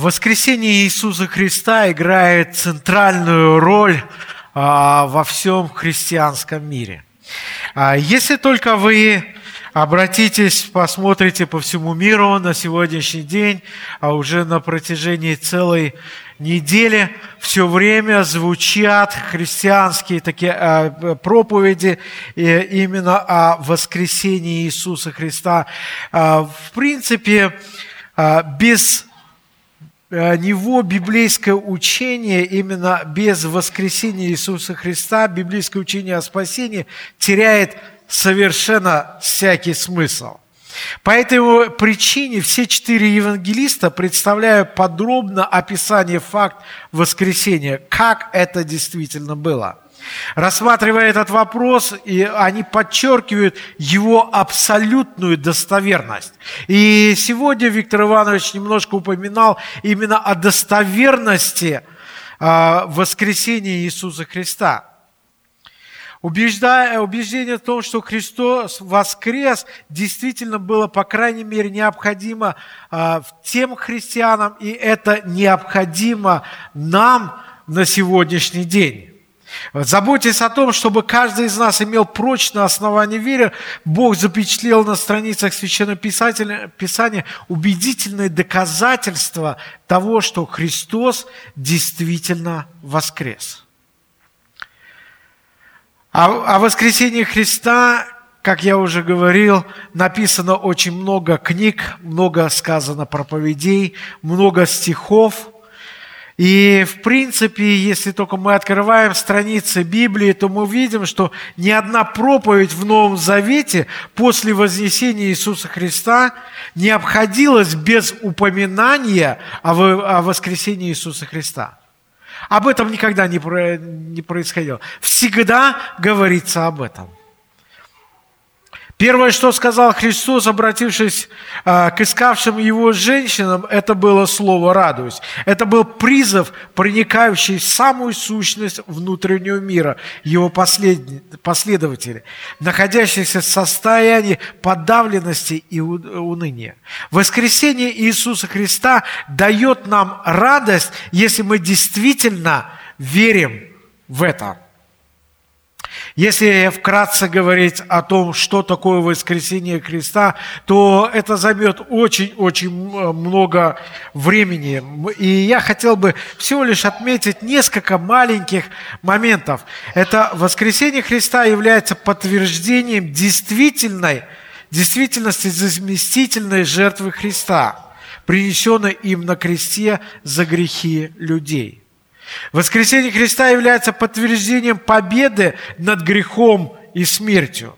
Воскресение Иисуса Христа играет центральную роль а, во всем христианском мире. А, если только вы обратитесь, посмотрите по всему миру на сегодняшний день, а уже на протяжении целой недели все время звучат христианские такие э, проповеди именно о воскресении Иисуса Христа. В принципе, без него библейское учение, именно без воскресения Иисуса Христа, библейское учение о спасении теряет совершенно всякий смысл. По этой причине все четыре евангелиста представляют подробно описание факт воскресения, как это действительно было – Рассматривая этот вопрос, и они подчеркивают его абсолютную достоверность. И сегодня Виктор Иванович немножко упоминал именно о достоверности а, воскресения Иисуса Христа. Убеждая, убеждение в том, что Христос воскрес, действительно было, по крайней мере, необходимо а, тем христианам, и это необходимо нам на сегодняшний день. Заботьтесь о том, чтобы каждый из нас имел прочное основание веры. Бог запечатлел на страницах Священного Писания убедительные доказательства того, что Христос действительно воскрес. О, о воскресении Христа, как я уже говорил, написано очень много книг, много сказано проповедей, много стихов – и, в принципе, если только мы открываем страницы Библии, то мы видим, что ни одна проповедь в Новом Завете после вознесения Иисуса Христа не обходилась без упоминания о воскресении Иисуса Христа. Об этом никогда не происходило. Всегда говорится об этом. Первое, что сказал Христос, обратившись а, к искавшим Его женщинам, это было слово «радуюсь». Это был призыв, проникающий в самую сущность внутреннего мира, Его последователей, находящихся в состоянии подавленности и уныния. Воскресение Иисуса Христа дает нам радость, если мы действительно верим в это. Если вкратце говорить о том, что такое воскресение Христа, то это займет очень-очень много времени. И я хотел бы всего лишь отметить несколько маленьких моментов. Это воскресение Христа является подтверждением действительной, действительности заместительной жертвы Христа, принесенной им на кресте за грехи людей. Воскресение Христа является подтверждением победы над грехом и смертью.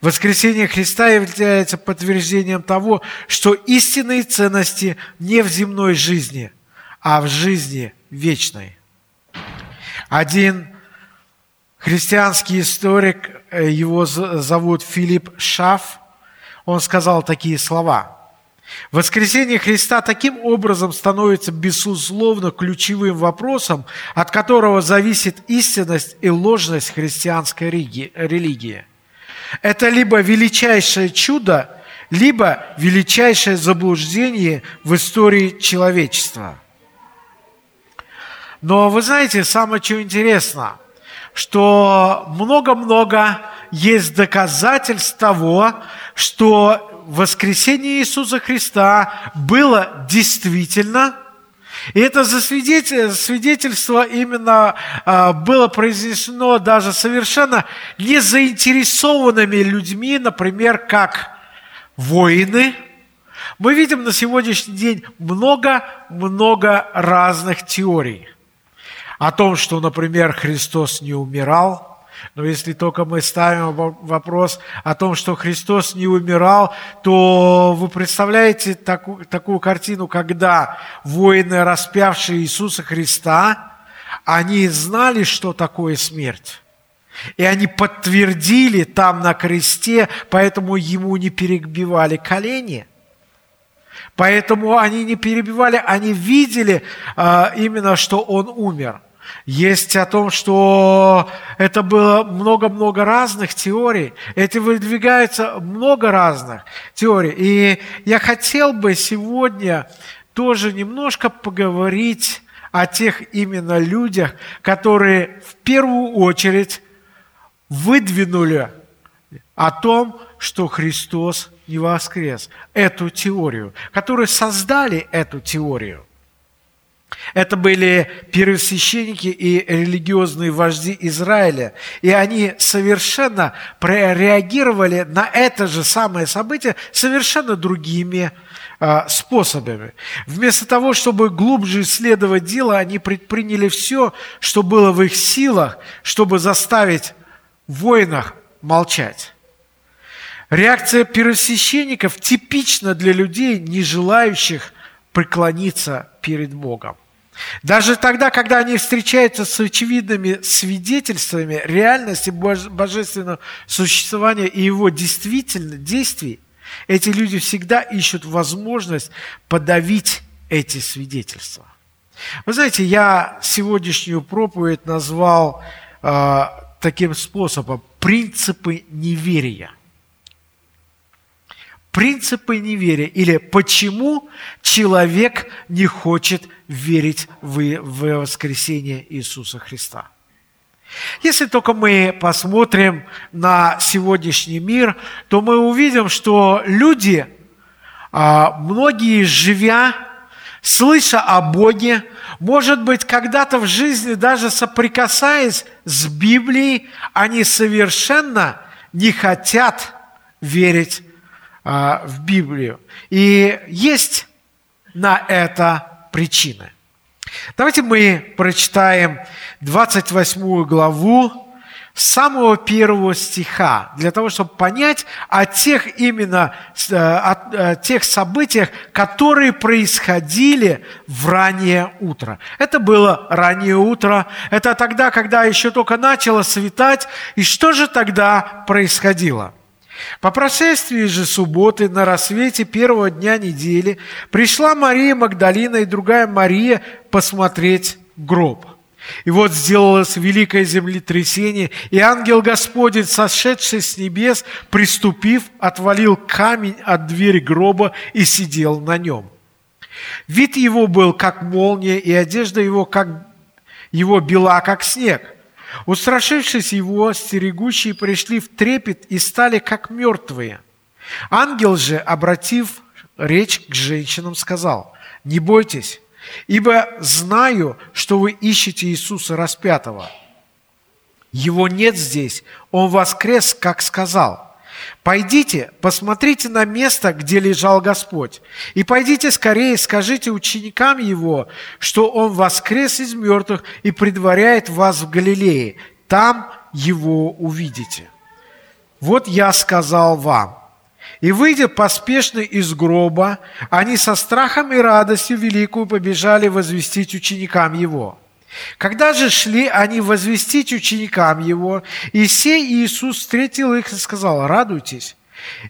Воскресение Христа является подтверждением того, что истинные ценности не в земной жизни, а в жизни вечной. Один христианский историк, э, его зовут Филипп Шаф, он сказал такие слова – Воскресение Христа таким образом становится безусловно ключевым вопросом, от которого зависит истинность и ложность христианской религии. Это либо величайшее чудо, либо величайшее заблуждение в истории человечества. Но вы знаете, самое что интересно, что много-много есть доказательств того, что воскресение Иисуса Христа было действительно, и это свидетельство именно а, было произнесено даже совершенно незаинтересованными людьми, например, как воины. Мы видим на сегодняшний день много-много разных теорий о том, что, например, Христос не умирал – но если только мы ставим вопрос о том, что Христос не умирал, то вы представляете такую, такую картину, когда воины, распявшие Иисуса Христа, они знали, что такое смерть. И они подтвердили там на кресте, поэтому ему не перебивали колени. Поэтому они не перебивали, они видели а, именно, что он умер. Есть о том, что это было много-много разных теорий. Эти выдвигаются много разных теорий. И я хотел бы сегодня тоже немножко поговорить о тех именно людях, которые в первую очередь выдвинули о том, что Христос не воскрес. Эту теорию, которые создали эту теорию. Это были первосвященники и религиозные вожди Израиля. И они совершенно прореагировали на это же самое событие совершенно другими э, способами. Вместо того, чтобы глубже исследовать дело, они предприняли все, что было в их силах, чтобы заставить воинах молчать. Реакция первосвященников типична для людей, не желающих преклониться перед Богом. Даже тогда, когда они встречаются с очевидными свидетельствами реальности божественного существования и его действительно действий, эти люди всегда ищут возможность подавить эти свидетельства. Вы знаете, я сегодняшнюю проповедь назвал э, таким способом «принципы неверия» принципы неверия или почему человек не хочет верить в, воскресение Иисуса Христа. Если только мы посмотрим на сегодняшний мир, то мы увидим, что люди, а, многие живя, слыша о Боге, может быть, когда-то в жизни даже соприкасаясь с Библией, они совершенно не хотят верить а, в Библию. И есть на это причины. Давайте мы прочитаем 28 главу с самого первого стиха, для того, чтобы понять о тех именно э, о, о тех событиях, которые происходили в раннее утро. Это было раннее утро, это тогда, когда еще только начало светать. И что же тогда происходило? По прошествии же субботы на рассвете первого дня недели пришла Мария Магдалина и другая Мария посмотреть гроб. И вот сделалось великое землетрясение, и ангел Господень, сошедший с небес, приступив, отвалил камень от двери гроба и сидел на нем. Вид его был, как молния, и одежда его, как его бела, как снег. Устрашившись его, стерегущие пришли в трепет и стали как мертвые. Ангел же, обратив речь к женщинам, сказал, «Не бойтесь, ибо знаю, что вы ищете Иисуса распятого. Его нет здесь, Он воскрес, как сказал. Пойдите, посмотрите на место, где лежал Господь, и пойдите скорее, скажите ученикам Его, что Он воскрес из мертвых и предваряет вас в Галилее. Там Его увидите. Вот я сказал вам. И, выйдя поспешно из гроба, они со страхом и радостью великую побежали возвестить ученикам Его – когда же шли они возвестить ученикам Его, и сей Иисус встретил их и сказал, радуйтесь.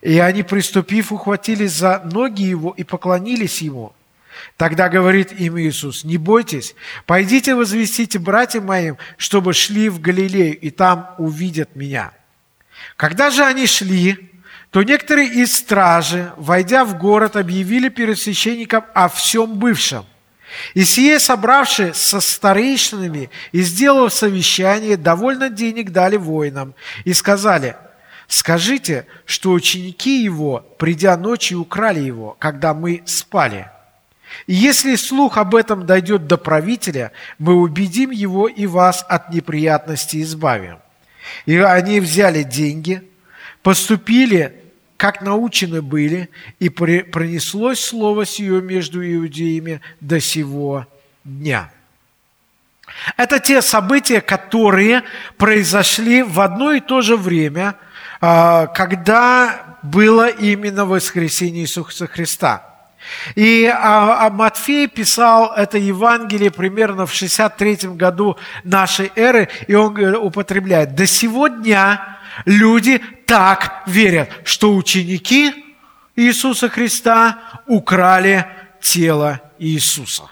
И они, приступив, ухватились за ноги Его и поклонились Ему. Тогда говорит им Иисус, не бойтесь, пойдите возвестите братьям моим, чтобы шли в Галилею, и там увидят меня. Когда же они шли, то некоторые из стражи, войдя в город, объявили перед священником о всем бывшем. И сие, собравши со старейшинами и сделав совещание, довольно денег дали воинам и сказали, скажите, что ученики его, придя ночью, украли его, когда мы спали. И если слух об этом дойдет до правителя, мы убедим его и вас от неприятностей избавим. И они взяли деньги, поступили как научены были, и пронеслось слово сие между иудеями до сего дня. Это те события, которые произошли в одно и то же время, а, когда было именно воскресение Иисуса Христа. И а, а Матфей писал это Евангелие примерно в 63 году нашей эры, и он употребляет «до сего дня Люди так верят, что ученики Иисуса Христа украли тело Иисуса.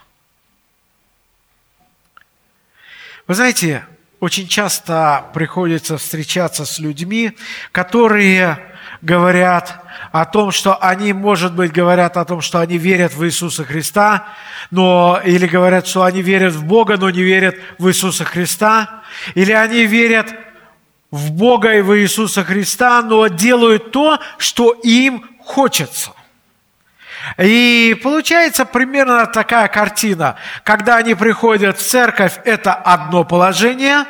Вы знаете, очень часто приходится встречаться с людьми, которые говорят о том, что они, может быть, говорят о том, что они верят в Иисуса Христа, но, или говорят, что они верят в Бога, но не верят в Иисуса Христа, или они верят в Бога и в Иисуса Христа, но делают то, что им хочется. И получается примерно такая картина. Когда они приходят в церковь, это одно положение.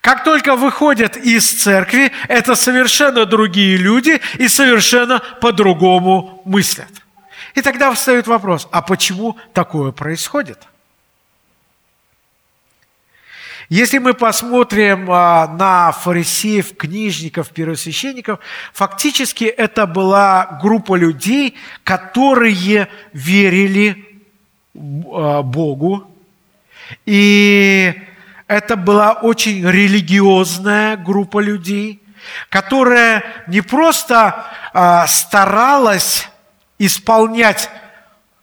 Как только выходят из церкви, это совершенно другие люди и совершенно по-другому мыслят. И тогда встает вопрос, а почему такое происходит? Если мы посмотрим а, на фарисеев, книжников, первосвященников, фактически это была группа людей, которые верили а, Богу. И это была очень религиозная группа людей, которая не просто а, старалась исполнять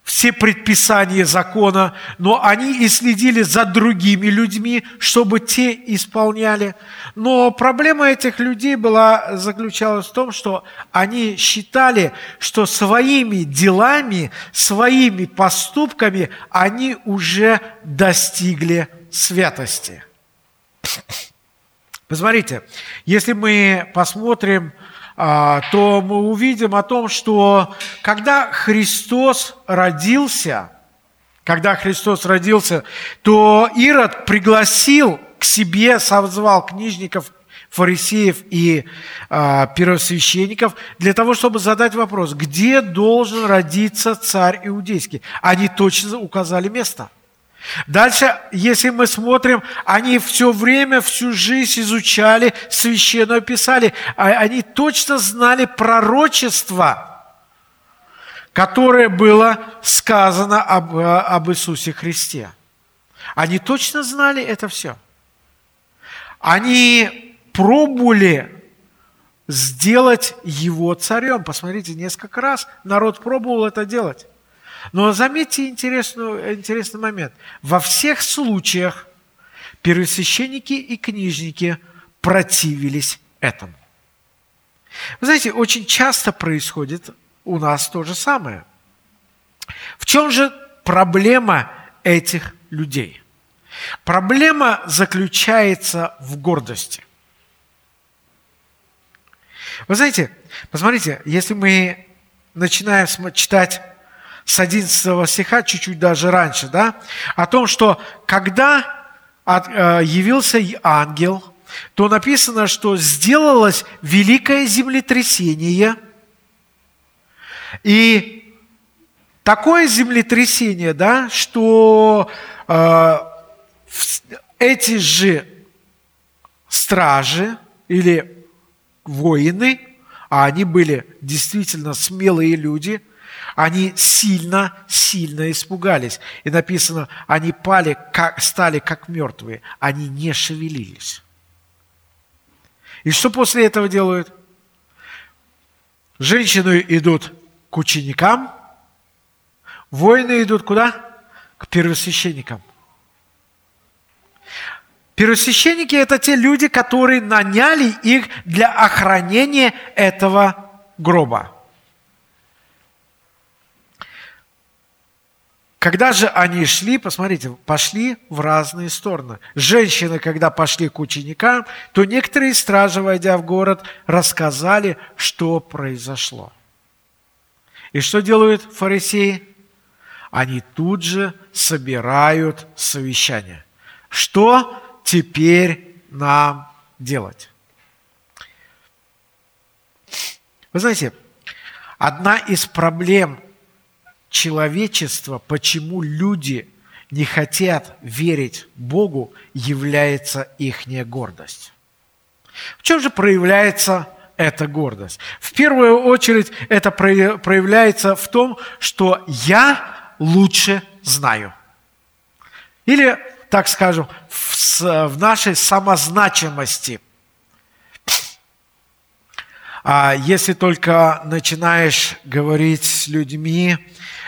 все предписания закона, но они и следили за другими людьми, чтобы те исполняли. Но проблема этих людей была, заключалась в том, что они считали, что своими делами, своими поступками они уже достигли святости. Посмотрите, если мы посмотрим то мы увидим о том, что когда Христос родился, когда Христос родился, то Ирод пригласил к себе, созвал книжников, фарисеев и э, первосвященников для того, чтобы задать вопрос, где должен родиться царь иудейский. Они точно указали место – Дальше, если мы смотрим, они все время, всю жизнь изучали Священное Писание. А они точно знали пророчество, которое было сказано об, об Иисусе Христе. Они точно знали это все. Они пробовали сделать его царем. Посмотрите, несколько раз народ пробовал это делать. Но заметьте интересный, интересный момент. Во всех случаях первосвященники и книжники противились этому. Вы знаете, очень часто происходит у нас то же самое. В чем же проблема этих людей? Проблема заключается в гордости. Вы знаете, посмотрите, если мы начинаем читать с 11 стиха, чуть-чуть даже раньше, да, о том, что когда э, явился ангел, то написано, что сделалось великое землетрясение, и такое землетрясение, да, что э, эти же стражи или воины, а они были действительно смелые люди – они сильно, сильно испугались. И написано, они пали, как, стали как мертвые. Они не шевелились. И что после этого делают? Женщины идут к ученикам, воины идут куда? К первосвященникам. Первосвященники – это те люди, которые наняли их для охранения этого гроба. Когда же они шли, посмотрите, пошли в разные стороны. Женщины, когда пошли к ученикам, то некоторые стражи, войдя в город, рассказали, что произошло. И что делают фарисеи? Они тут же собирают совещание. Что теперь нам делать? Вы знаете, одна из проблем человечества, почему люди не хотят верить Богу, является их гордость. В чем же проявляется эта гордость? В первую очередь это проявляется в том, что я лучше знаю. Или, так скажем, в нашей самозначимости. А если только начинаешь говорить с людьми,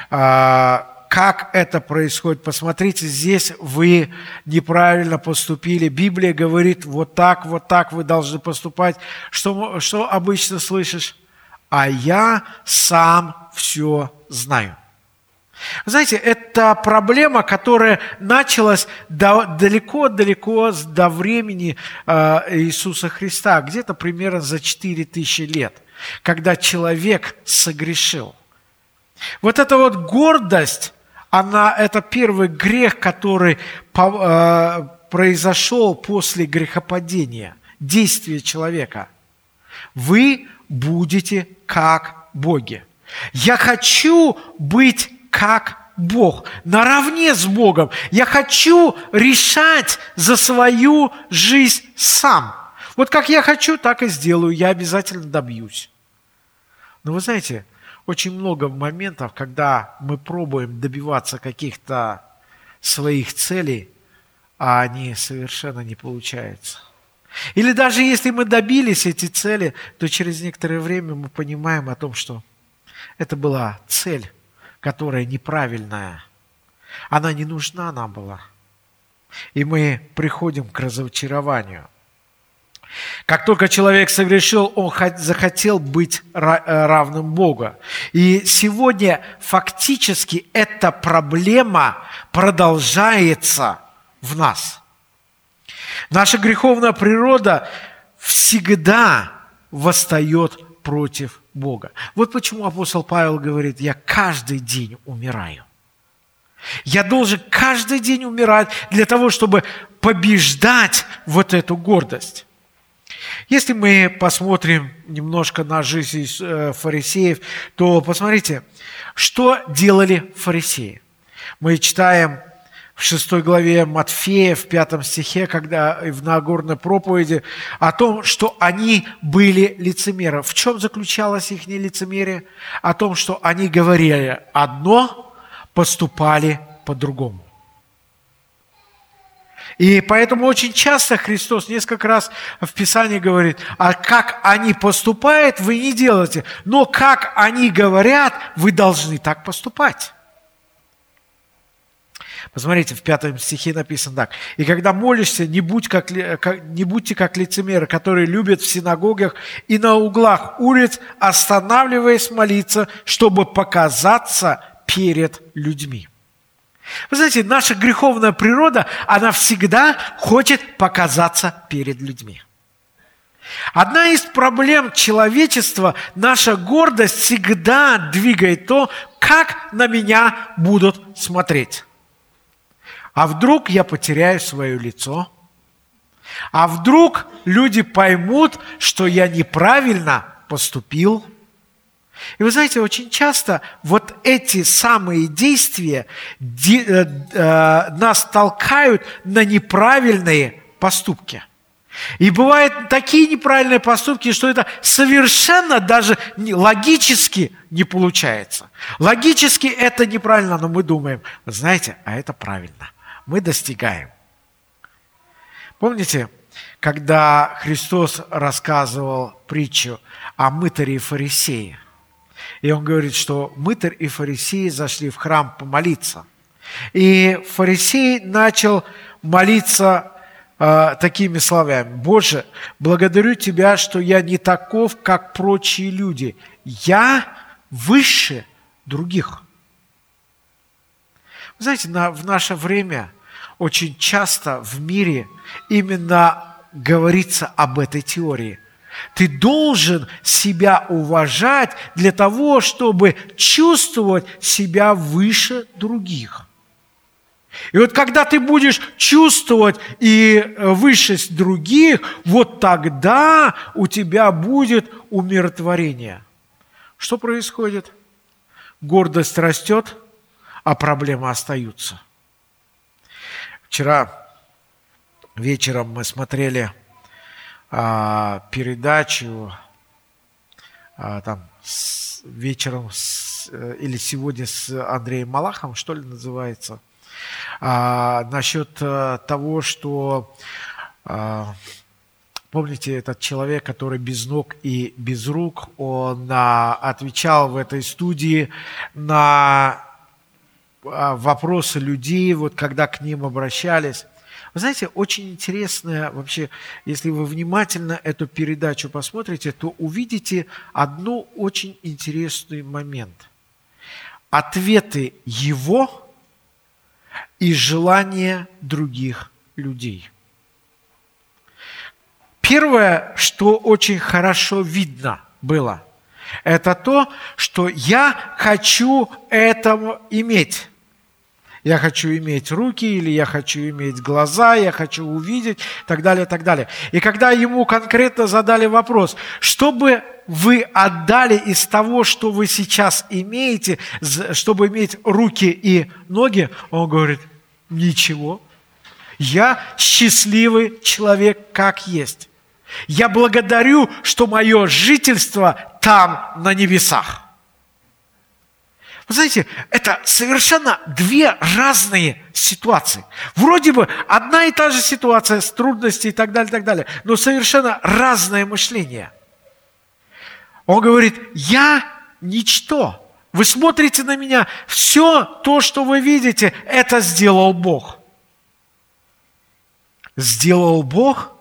а, как это происходит. Посмотрите, здесь вы неправильно поступили. Библия говорит, вот так, вот так вы должны поступать. Что, что обычно слышишь? а я сам все знаю. Знаете, это проблема, которая началась далеко-далеко до времени э, Иисуса Христа, где-то примерно за 4000 лет, когда человек согрешил. Вот эта вот гордость, она, это первый грех, который э, произошел после грехопадения, действия человека. Вы будете как боги. Я хочу быть как Бог, наравне с Богом. Я хочу решать за свою жизнь сам. Вот как я хочу, так и сделаю. Я обязательно добьюсь. Но вы знаете, очень много моментов, когда мы пробуем добиваться каких-то своих целей, а они совершенно не получаются. Или даже если мы добились эти цели, то через некоторое время мы понимаем о том, что это была цель, которая неправильная. Она не нужна нам была. И мы приходим к разочарованию. Как только человек согрешил, он захотел быть э, равным Богу. И сегодня фактически эта проблема продолжается в нас. Наша греховная природа всегда восстает против Бога. Вот почему апостол Павел говорит, я каждый день умираю. Я должен каждый день умирать для того, чтобы побеждать вот эту гордость. Если мы посмотрим немножко на жизнь э, фарисеев, то посмотрите, что делали фарисеи. Мы читаем в 6 главе Матфея, в 5 стихе, когда в Нагорной проповеди, о том, что они были лицемеры. В чем заключалось их лицемерие? О том, что они говорили одно, поступали по-другому. И поэтому очень часто Христос несколько раз в Писании говорит, а как они поступают, вы не делаете, но как они говорят, вы должны так поступать. Посмотрите, в пятом стихе написано так. «И когда молишься, не, будь как, не будьте как лицемеры, которые любят в синагогах и на углах улиц, останавливаясь молиться, чтобы показаться перед людьми». Вы знаете, наша греховная природа, она всегда хочет показаться перед людьми. Одна из проблем человечества, наша гордость всегда двигает то, как на меня будут смотреть. А вдруг я потеряю свое лицо? А вдруг люди поймут, что я неправильно поступил? И вы знаете, очень часто вот эти самые действия э, э, нас толкают на неправильные поступки. И бывают такие неправильные поступки, что это совершенно даже логически не получается. Логически это неправильно, но мы думаем, знаете, а это правильно – мы достигаем. Помните, когда Христос рассказывал притчу о мытаре и фарисее? И он говорит, что мытарь и фарисеи зашли в храм помолиться. И фарисей начал молиться э, такими словами. «Боже, благодарю Тебя, что я не таков, как прочие люди. Я выше других». Знаете, на, в наше время очень часто в мире именно говорится об этой теории. Ты должен себя уважать для того, чтобы чувствовать себя выше других. И вот когда ты будешь чувствовать и э, выше других, вот тогда у тебя будет умиротворение. Что происходит? Гордость растет, а проблемы остаются. Вчера вечером мы смотрели а, передачу а, там с, вечером с, э, или сегодня с Андреем Малахом, что ли называется, а, насчет а, того, что а, Помните, этот человек, который без ног и без рук, он а, отвечал в этой студии на вопросы людей, вот когда к ним обращались. Вы знаете, очень интересное вообще, если вы внимательно эту передачу посмотрите, то увидите одну очень интересный момент. Ответы его и желания других людей. Первое, что очень хорошо видно было, это то, что я хочу это иметь. Я хочу иметь руки, или я хочу иметь глаза, я хочу увидеть, и так далее, и так далее. И когда ему конкретно задали вопрос, что бы вы отдали из того, что вы сейчас имеете, чтобы иметь руки и ноги, он говорит, ничего. Я счастливый человек, как есть. Я благодарю, что мое жительство там, на небесах. Вы знаете, это совершенно две разные ситуации. Вроде бы одна и та же ситуация с трудностями и так далее, и так далее, но совершенно разное мышление. Он говорит, я ничто. Вы смотрите на меня, все то, что вы видите, это сделал Бог. Сделал Бог –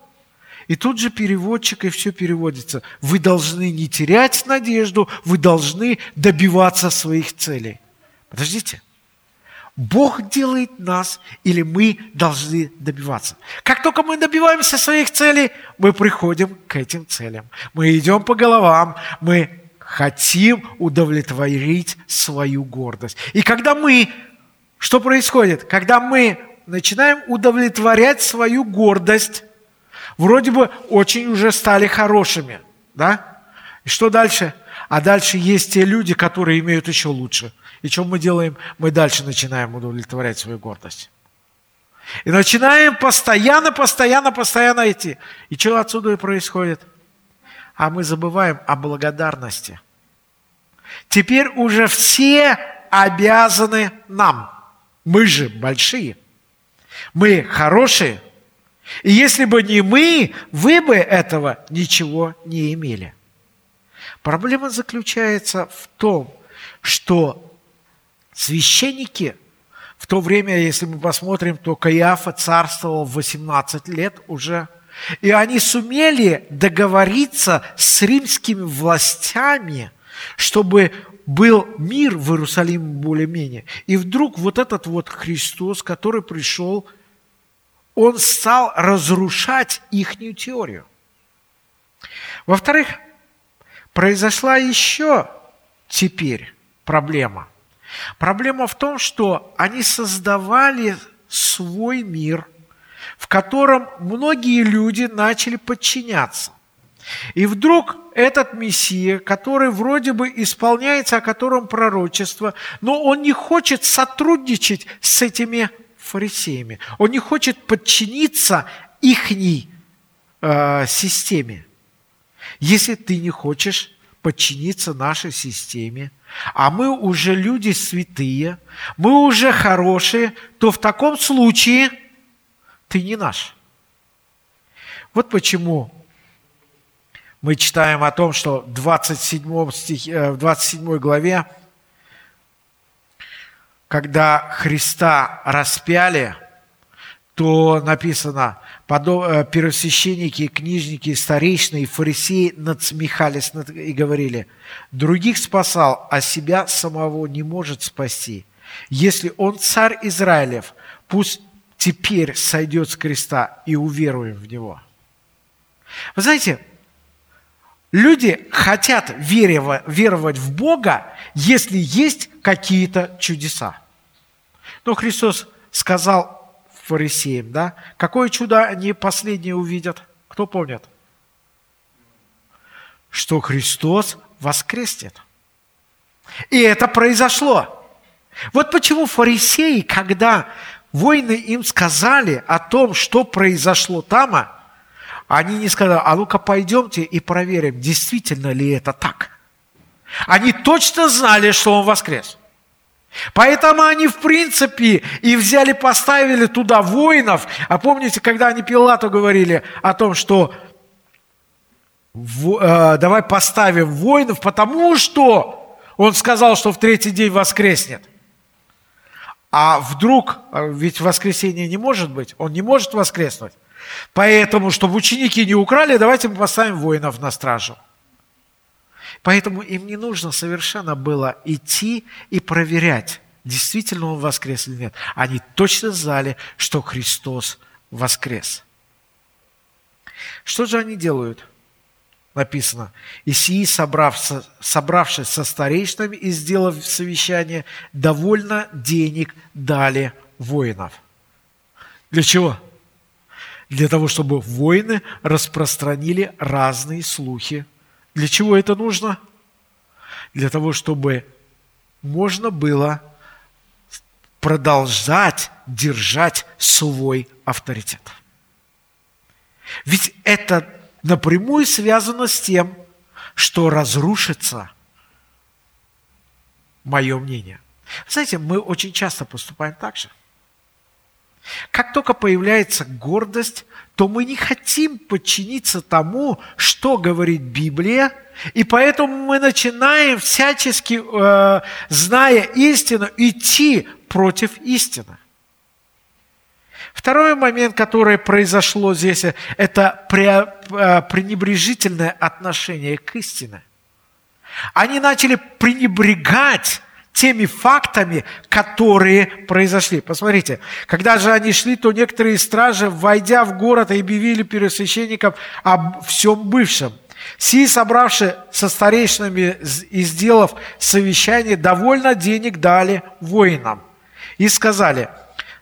и тут же переводчик, и все переводится. Вы должны не терять надежду, вы должны добиваться своих целей. Подождите. Бог делает нас, или мы должны добиваться. Как только мы добиваемся своих целей, мы приходим к этим целям. Мы идем по головам, мы хотим удовлетворить свою гордость. И когда мы, что происходит? Когда мы начинаем удовлетворять свою гордость, вроде бы очень уже стали хорошими, да? И что дальше? А дальше есть те люди, которые имеют еще лучше. И что мы делаем? Мы дальше начинаем удовлетворять свою гордость. И начинаем постоянно, постоянно, постоянно идти. И что отсюда и происходит? А мы забываем о благодарности. Теперь уже все обязаны нам. Мы же большие. Мы хорошие – и если бы не мы, вы бы этого ничего не имели. Проблема заключается в том, что священники в то время, если мы посмотрим, то Каиафа царствовал 18 лет уже, и они сумели договориться с римскими властями, чтобы был мир в Иерусалиме более-менее. И вдруг вот этот вот Христос, который пришел – он стал разрушать их теорию. Во-вторых, произошла еще теперь проблема. Проблема в том, что они создавали свой мир, в котором многие люди начали подчиняться. И вдруг этот Мессия, который вроде бы исполняется, о котором пророчество, но он не хочет сотрудничать с этими фарисеями. Он не хочет подчиниться ихней э, системе. Если ты не хочешь подчиниться нашей системе, а мы уже люди святые, мы уже хорошие, то в таком случае ты не наш. Вот почему мы читаем о том, что в 27, стих, э, в 27 главе когда Христа распяли, то написано, э, первосвященники, книжники, старейшины и фарисеи надсмехались и говорили, других спасал, а себя самого не может спасти. Если он царь Израилев, пусть теперь сойдет с креста и уверуем в него. Вы знаете, люди хотят веровать в Бога, если есть какие-то чудеса. Но Христос сказал фарисеям, да, какое чудо они последние увидят? Кто помнит? Что Христос воскреснет. И это произошло. Вот почему фарисеи, когда воины им сказали о том, что произошло там, они не сказали, а ну-ка пойдемте и проверим, действительно ли это так. Они точно знали, что он воскрес. Поэтому они, в принципе, и взяли, поставили туда воинов. А помните, когда они Пилату говорили о том, что э, давай поставим воинов, потому что он сказал, что в третий день воскреснет. А вдруг, э, ведь воскресенье не может быть, он не может воскреснуть. Поэтому, чтобы ученики не украли, давайте мы поставим воинов на стражу. Поэтому им не нужно совершенно было идти и проверять, действительно он воскрес или нет. Они точно знали, что Христос воскрес. Что же они делают? Написано, «И сии, собравшись, собравшись со старейшинами и сделав совещание, довольно денег дали воинов». Для чего? Для того, чтобы воины распространили разные слухи. Для чего это нужно? Для того, чтобы можно было продолжать держать свой авторитет. Ведь это напрямую связано с тем, что разрушится мое мнение. Знаете, мы очень часто поступаем так же. Как только появляется гордость, то мы не хотим подчиниться тому, что говорит Библия, и поэтому мы начинаем всячески, э, зная истину, идти против истины. Второй момент, который произошло здесь, это э, пренебрежительное отношение к истине. Они начали пренебрегать теми фактами, которые произошли. Посмотрите, когда же они шли, то некоторые стражи, войдя в город, объявили первосвященникам об всем бывшем. Сии, собравшие со старейшинами и сделав совещание, довольно денег дали воинам. И сказали,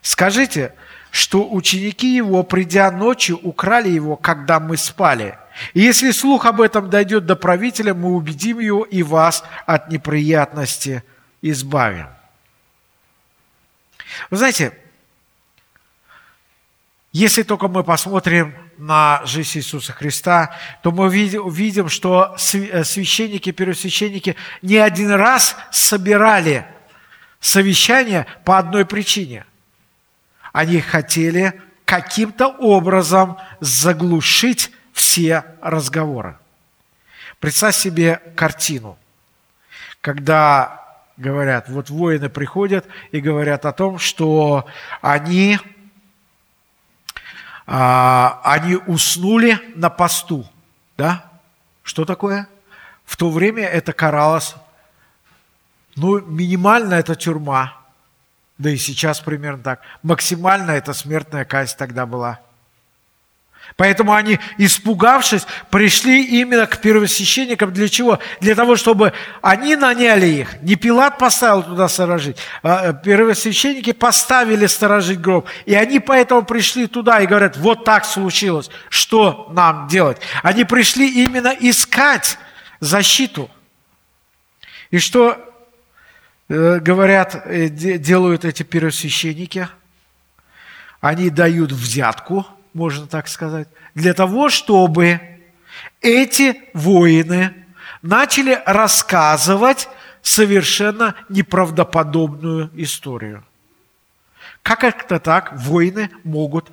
скажите, что ученики его, придя ночью, украли его, когда мы спали. И если слух об этом дойдет до правителя, мы убедим его и вас от неприятности избавим. Вы знаете, если только мы посмотрим на жизнь Иисуса Христа, то мы увидим, что э, священники, первосвященники не один раз собирали совещания по одной причине. Они хотели каким-то образом заглушить все разговоры. Представь себе картину, когда говорят, вот воины приходят и говорят о том, что они, а, они уснули на посту. Да? Что такое? В то время это каралось, ну, минимально это тюрьма, да и сейчас примерно так. Максимально это смертная казнь тогда была – Поэтому они, испугавшись, пришли именно к первосвященникам. Для чего? Для того, чтобы они наняли их. Не Пилат поставил туда сторожить. А э, первосвященники поставили сторожить гроб. И они поэтому пришли туда и говорят, вот так случилось. Что нам делать? Они пришли именно искать защиту. И что э, говорят, э, делают эти первосвященники? Они дают взятку – можно так сказать, для того, чтобы эти воины начали рассказывать совершенно неправдоподобную историю. Как это так воины могут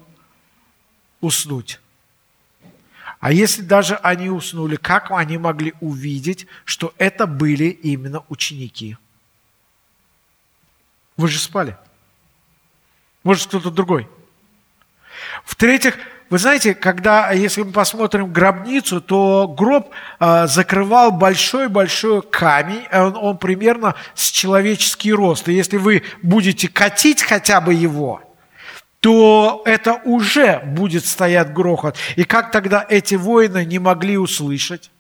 уснуть? А если даже они уснули, как они могли увидеть, что это были именно ученики? Вы же спали. Может, кто-то другой. В-третьих, вы знаете, когда, если мы посмотрим гробницу, то гроб э, закрывал большой-большой камень, он, он примерно с человеческий рост. И если вы будете катить хотя бы его, то это уже будет стоять грохот. И как тогда эти воины не могли услышать?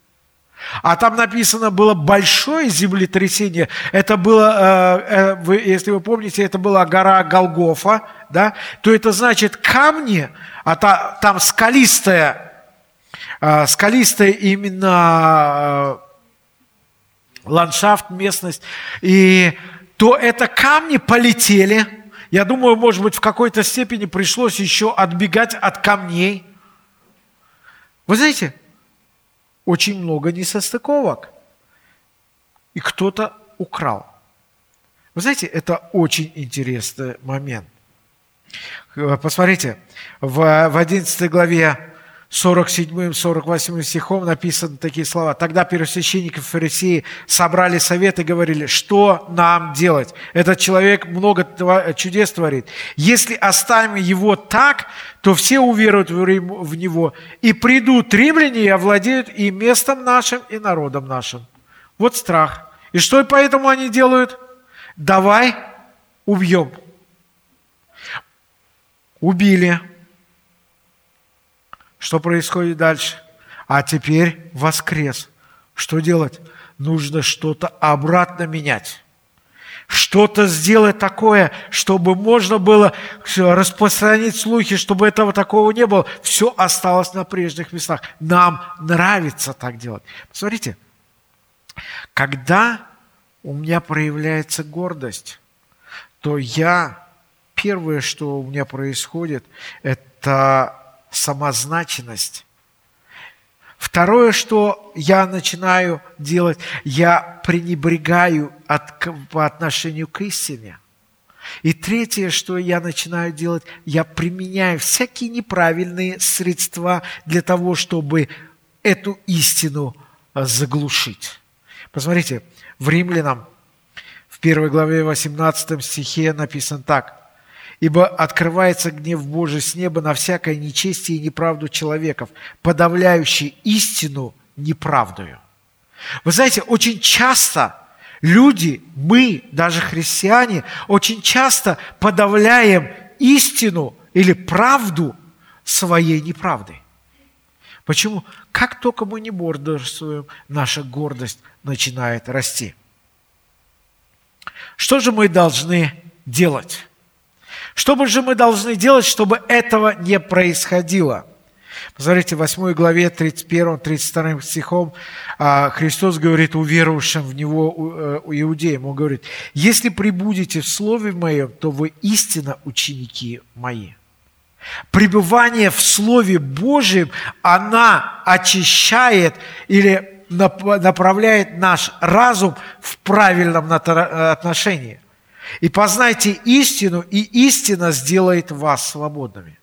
А там написано было большое землетрясение. Это было, э, э, если вы помните, это была гора Голгофа, да? То это значит камни, а та, там скалистая, э, скалистая именно ландшафт, местность. И то это камни полетели. Я думаю, может быть, в какой-то степени пришлось еще отбегать от камней. Вы знаете, очень много несостыковок. И кто-то украл. Вы знаете, это очень интересный момент. Посмотрите, в, в 11 главе 47-48 стихом написаны такие слова. Тогда первосвященники и фарисеи собрали совет и говорили, что нам делать? Этот человек много чудес творит. Если оставим его так, то все уверуют в него, и придут римляне и овладеют и местом нашим, и народом нашим. Вот страх. И что поэтому они делают? Давай убьем. Убили что происходит дальше? А теперь воскрес. Что делать? Нужно что-то обратно менять. Что-то сделать такое, чтобы можно было распространить слухи, чтобы этого такого не было. Все осталось на прежних местах. Нам нравится так делать. Посмотрите, когда у меня проявляется гордость, то я, первое, что у меня происходит, это самозначенность. Второе, что я начинаю делать, я пренебрегаю от, по отношению к истине. И третье, что я начинаю делать, я применяю всякие неправильные средства для того, чтобы эту истину а, заглушить. Посмотрите, в Римлянам в первой главе 18 стихе написано так ибо открывается гнев Божий с неба на всякое нечестие и неправду человеков, подавляющий истину неправдою. Вы знаете, очень часто люди, мы, даже христиане, очень часто подавляем истину или правду своей неправдой. Почему? Как только мы не бодрствуем, наша гордость начинает расти. Что же мы должны делать? Что же мы должны делать, чтобы этого не происходило? Посмотрите, в 8 главе 31-32 стихом а, Христос говорит уверовавшим в Него э, иудеям. Он говорит, «Если прибудете в Слове Моем, то вы истинно ученики Мои». Пребывание в Слове Божьем, она очищает или направляет наш разум в правильном отношении. И познайте истину, и истина сделает вас свободными.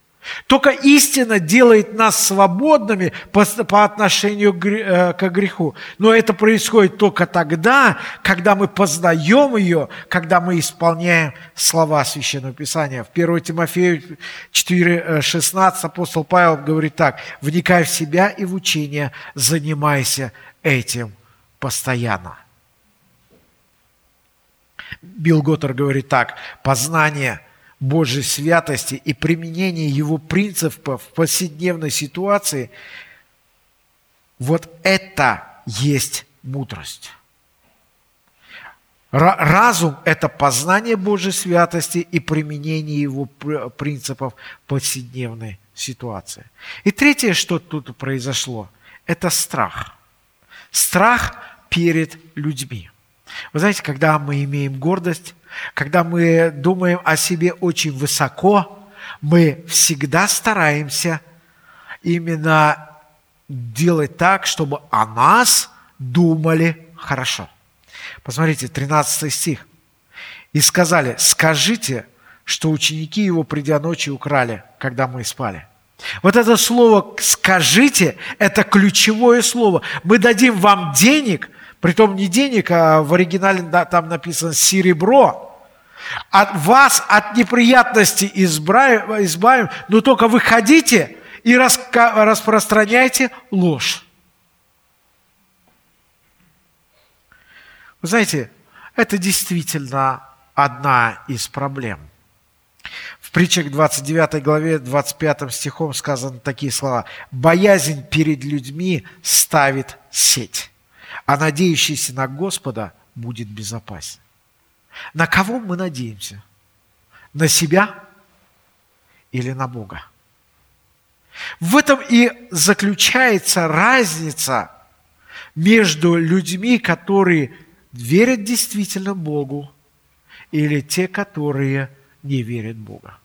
Только истина делает нас свободными по, по отношению э, к греху. Но это происходит только тогда, когда мы познаем ее, когда мы исполняем слова Священного Писания. В 1 Тимофею 4,16 апостол Павел говорит так. «Вникай в себя и в учение, занимайся этим постоянно». Билл Готтер говорит так, познание Божьей святости и применение Его принципов в повседневной ситуации, вот это есть мудрость. Разум – это познание Божьей святости и применение его принципов в повседневной ситуации. И третье, что тут произошло, это страх. Страх перед людьми. Вы знаете, когда мы имеем гордость, когда мы думаем о себе очень высоко, мы всегда стараемся именно делать так, чтобы о нас думали хорошо. Посмотрите, 13 стих. «И сказали, скажите, что ученики его, придя ночью, украли, когда мы спали». Вот это слово «скажите» – это ключевое слово. Мы дадим вам денег – Притом не денег, а в оригинале там написано «серебро». От вас от неприятностей избавим, но только выходите и распространяйте ложь. Вы знаете, это действительно одна из проблем. В притчах 29 главе 25 стихом сказаны такие слова. «Боязнь перед людьми ставит сеть» а надеющийся на Господа будет безопасен. На кого мы надеемся? На себя или на Бога? В этом и заключается разница между людьми, которые верят действительно Богу, или те, которые не верят Бога.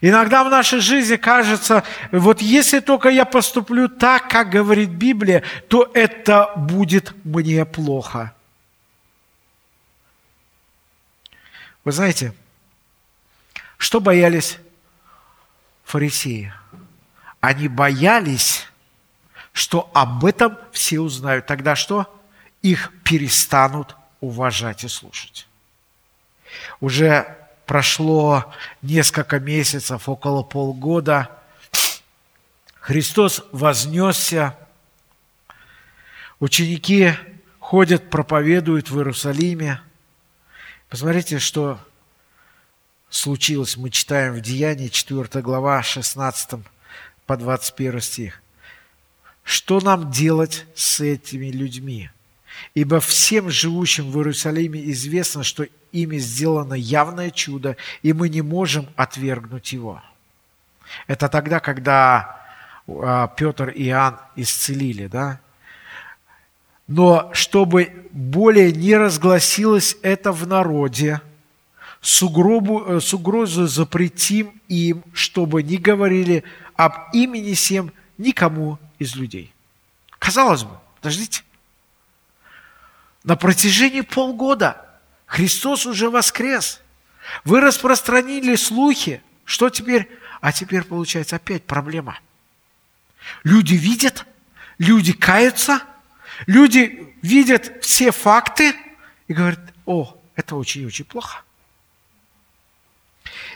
Иногда в нашей жизни кажется, вот если только я поступлю так, как говорит Библия, то это будет мне плохо. Вы знаете, что боялись фарисеи? они боялись, что об этом все узнают. Тогда что? Их перестанут уважать и слушать. Уже прошло несколько месяцев, около полгода. Христос вознесся. Ученики ходят, проповедуют в Иерусалиме. Посмотрите, что случилось. Мы читаем в Деянии, 4 глава, 16 по 21 стих. Что нам делать с этими людьми? Ибо всем живущим в Иерусалиме известно, что ими сделано явное чудо, и мы не можем отвергнуть его. Это тогда, когда а, Петр и Иоанн исцелили, да? Но чтобы более не разгласилось это в народе, с, угробу, э, с угрозой запретим им, чтобы не говорили об имени всем никому из людей. Казалось бы, подождите, на протяжении полгода Христос уже воскрес. Вы распространили слухи. Что теперь? А теперь получается опять проблема. Люди видят, люди каются, люди видят все факты и говорят, о, это очень-очень плохо.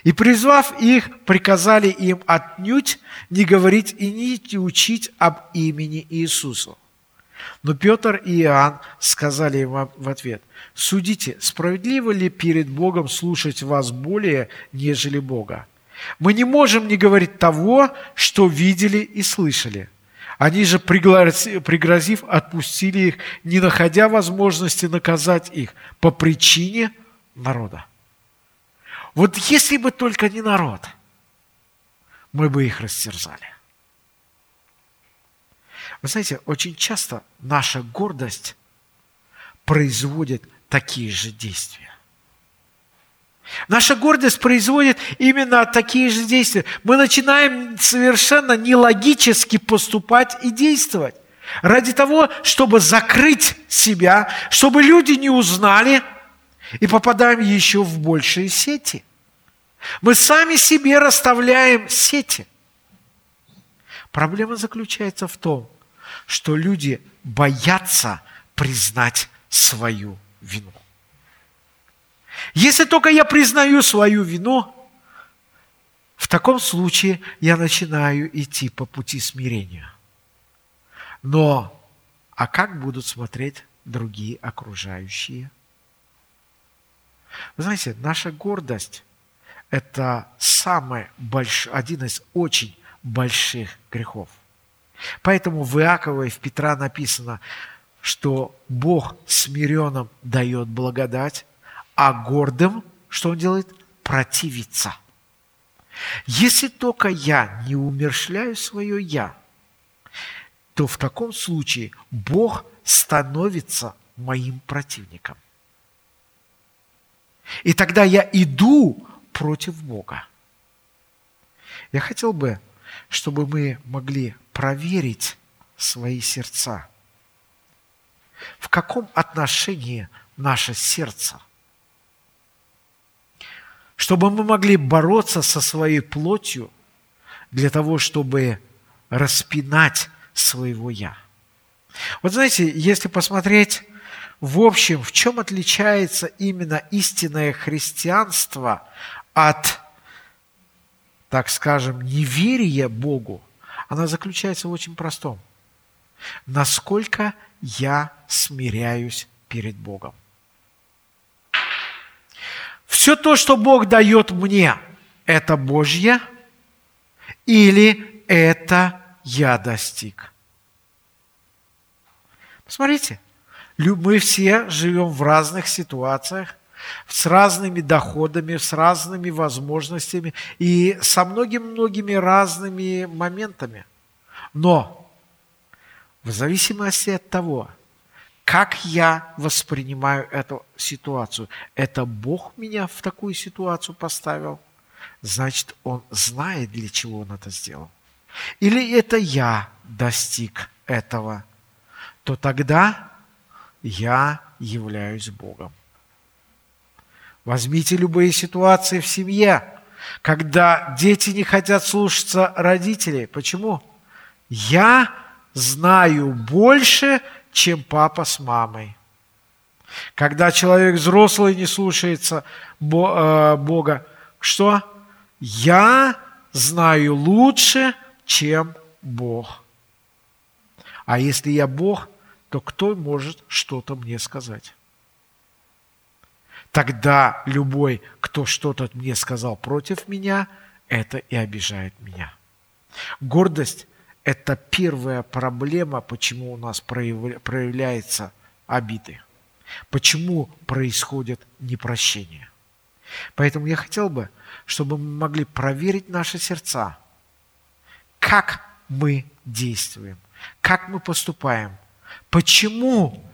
И призвав их, приказали им отнюдь не говорить и не учить об имени Иисуса. Но Петр и Иоанн сказали им в ответ, «Судите, справедливо ли перед Богом слушать вас более, нежели Бога? Мы не можем не говорить того, что видели и слышали». Они же, пригрозив, отпустили их, не находя возможности наказать их по причине народа. Вот если бы только не народ, мы бы их растерзали. Вы знаете, очень часто наша гордость производит такие же действия. Наша гордость производит именно такие же действия. Мы начинаем совершенно нелогически поступать и действовать. Ради того, чтобы закрыть себя, чтобы люди не узнали, и попадаем еще в большие сети. Мы сами себе расставляем сети. Проблема заключается в том, что люди боятся признать свою вину. Если только я признаю свою вину, в таком случае я начинаю идти по пути смирения. Но, а как будут смотреть другие окружающие? Вы знаете, наша гордость – это самый большой, один из очень больших грехов. Поэтому в Иакова и в Петра написано, что Бог смиренным дает благодать, а гордым, что Он делает? Противится. Если только я не умершляю свое «я», то в таком случае Бог становится моим противником. И тогда я иду против Бога. Я хотел бы, чтобы мы могли проверить свои сердца. В каком отношении наше сердце? Чтобы мы могли бороться со своей плотью для того, чтобы распинать своего «я». Вот знаете, если посмотреть в общем, в чем отличается именно истинное христианство от, так скажем, неверия Богу, она заключается в очень простом. Насколько я смиряюсь перед Богом. Все то, что Бог дает мне, это Божье или это я достиг? Посмотрите, мы все живем в разных ситуациях, с разными доходами, с разными возможностями и со многими-многими разными моментами. Но в зависимости от того, как я воспринимаю эту ситуацию, это Бог меня в такую ситуацию поставил, значит, Он знает, для чего Он это сделал. Или это я достиг этого, то тогда я являюсь Богом. Возьмите любые ситуации в семье. Когда дети не хотят слушаться родителей. Почему? Я знаю больше, чем папа с мамой. Когда человек взрослый не слушается э, Бога, что? Я знаю лучше, чем Бог. А если я Бог, то кто может что-то мне сказать? Тогда любой, кто что-то мне сказал против меня, это и обижает меня. Гордость – это первая проблема, почему у нас проявляется обиды. Почему происходит непрощение. Поэтому я хотел бы, чтобы мы могли проверить наши сердца, как мы действуем, как мы поступаем, почему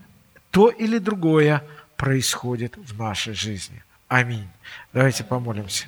то или другое происходит в нашей жизни. Аминь. Давайте помолимся.